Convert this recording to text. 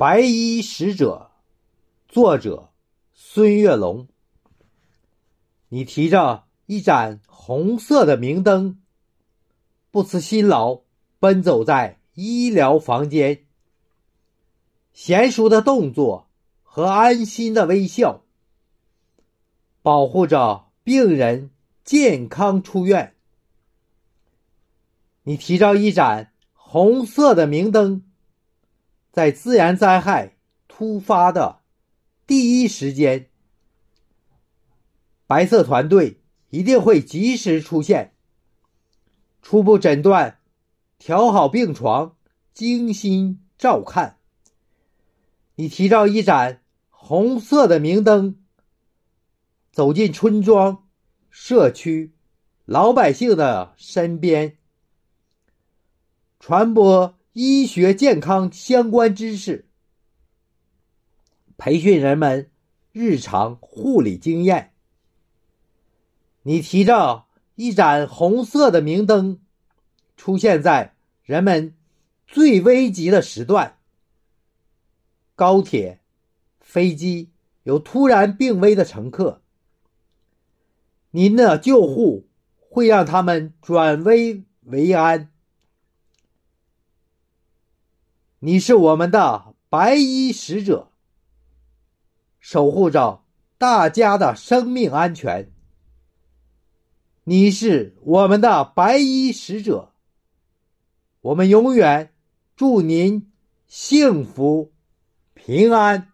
白衣使者，作者孙月龙。你提着一盏红色的明灯，不辞辛劳奔走在医疗房间，娴熟的动作和安心的微笑，保护着病人健康出院。你提着一盏红色的明灯。在自然灾害突发的第一时间，白色团队一定会及时出现，初步诊断，调好病床，精心照看。你提着一盏红色的明灯，走进村庄、社区、老百姓的身边，传播。医学健康相关知识，培训人们日常护理经验。你提着一盏红色的明灯，出现在人们最危急的时段。高铁、飞机有突然病危的乘客，您的救护会让他们转危为安。你是我们的白衣使者，守护着大家的生命安全。你是我们的白衣使者，我们永远祝您幸福平安。